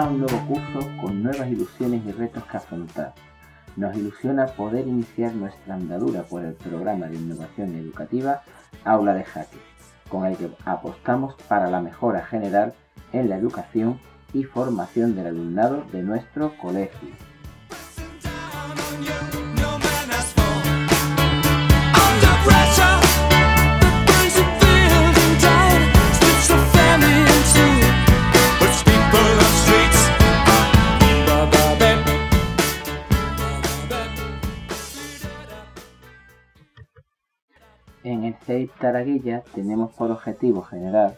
Un nuevo curso con nuevas ilusiones y retos que afrontar. Nos ilusiona poder iniciar nuestra andadura por el programa de innovación educativa Aula de Jaque, con el que apostamos para la mejora general en la educación y formación del alumnado de nuestro colegio. En el CEIP Taraguilla tenemos por objetivo general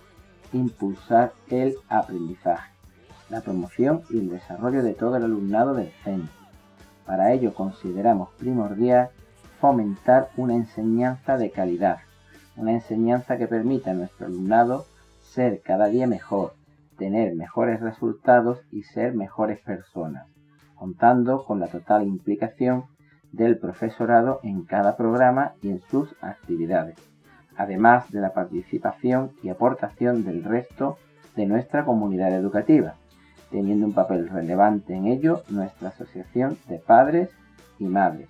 impulsar el aprendizaje, la promoción y el desarrollo de todo el alumnado del centro. Para ello consideramos primordial fomentar una enseñanza de calidad, una enseñanza que permita a nuestro alumnado ser cada día mejor, tener mejores resultados y ser mejores personas, contando con la total implicación del profesorado en cada programa y en sus actividades, además de la participación y aportación del resto de nuestra comunidad educativa, teniendo un papel relevante en ello nuestra Asociación de Padres y Madres.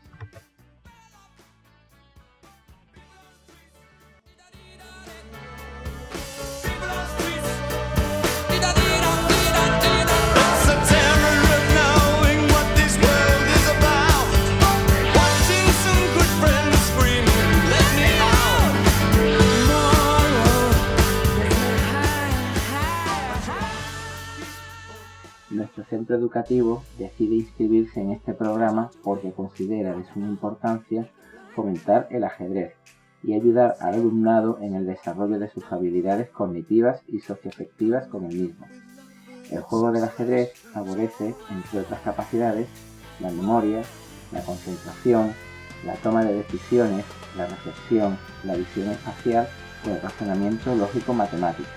Nuestro centro educativo decide inscribirse en este programa porque considera de suma importancia fomentar el ajedrez y ayudar al alumnado en el desarrollo de sus habilidades cognitivas y socioafectivas con el mismo. El juego del ajedrez favorece, entre otras capacidades, la memoria, la concentración, la toma de decisiones, la reflexión, la visión espacial o el razonamiento lógico-matemático.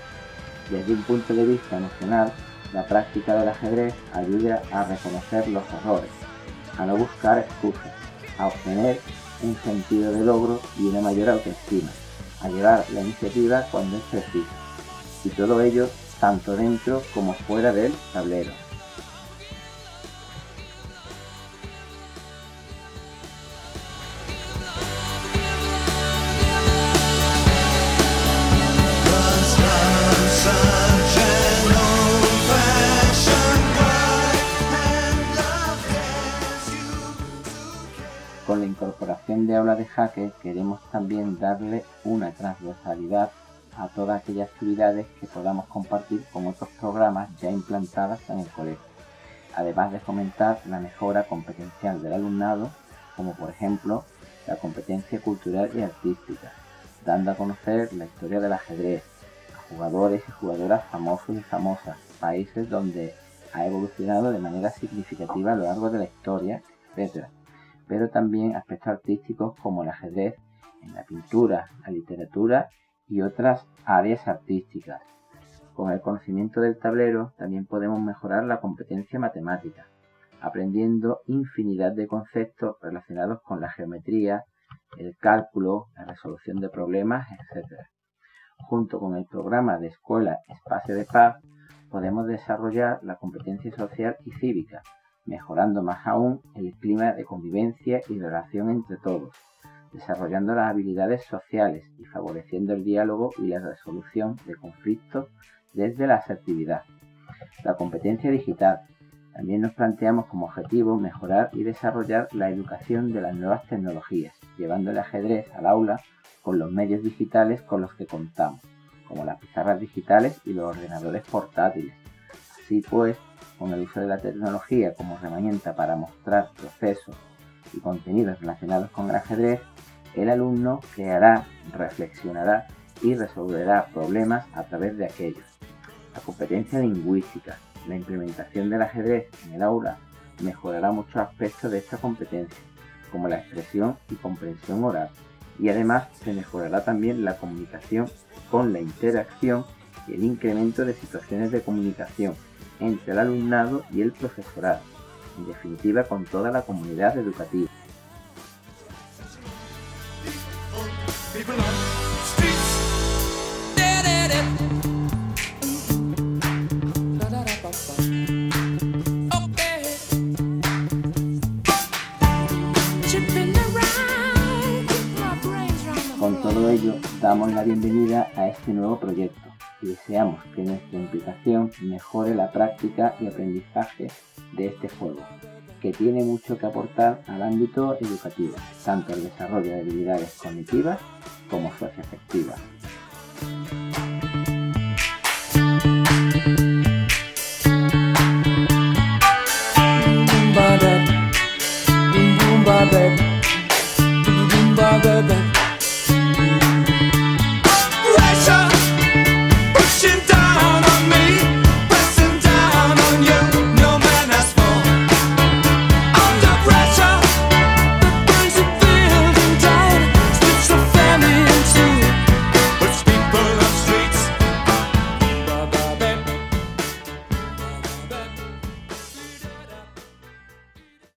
Desde un punto de vista emocional, la práctica del ajedrez ayuda a reconocer los errores, a no buscar excusas, a obtener un sentido de logro y una mayor autoestima, a llevar la iniciativa cuando es preciso. Y todo ello tanto dentro como fuera del tablero. De aula de jaque queremos también darle una transversalidad a todas aquellas actividades que podamos compartir con otros programas ya implantadas en el colegio, además de fomentar la mejora competencial del alumnado, como por ejemplo la competencia cultural y artística, dando a conocer la historia del ajedrez, a jugadores y jugadoras famosos y famosas, países donde ha evolucionado de manera significativa a lo largo de la historia, etc pero también aspectos artísticos como el ajedrez, en la pintura, la literatura y otras áreas artísticas. Con el conocimiento del tablero también podemos mejorar la competencia matemática, aprendiendo infinidad de conceptos relacionados con la geometría, el cálculo, la resolución de problemas, etc. Junto con el programa de escuela Espacio de Paz, podemos desarrollar la competencia social y cívica, mejorando más aún el clima de convivencia y relación entre todos, desarrollando las habilidades sociales y favoreciendo el diálogo y la resolución de conflictos desde la asertividad. La competencia digital. También nos planteamos como objetivo mejorar y desarrollar la educación de las nuevas tecnologías, llevando el ajedrez al aula con los medios digitales con los que contamos, como las pizarras digitales y los ordenadores portátiles. Así pues, con el uso de la tecnología como herramienta para mostrar procesos y contenidos relacionados con el ajedrez, el alumno creará, reflexionará y resolverá problemas a través de aquellos. La competencia lingüística, la implementación del ajedrez en el aula mejorará muchos aspectos de esta competencia, como la expresión y comprensión oral, y además se mejorará también la comunicación con la interacción y el incremento de situaciones de comunicación entre el alumnado y el profesorado, en definitiva con toda la comunidad educativa. Con todo ello, damos la bienvenida a este nuevo proyecto deseamos que nuestra implicación mejore la práctica y aprendizaje de este juego, que tiene mucho que aportar al ámbito educativo, tanto el desarrollo de habilidades cognitivas como socioafectivas.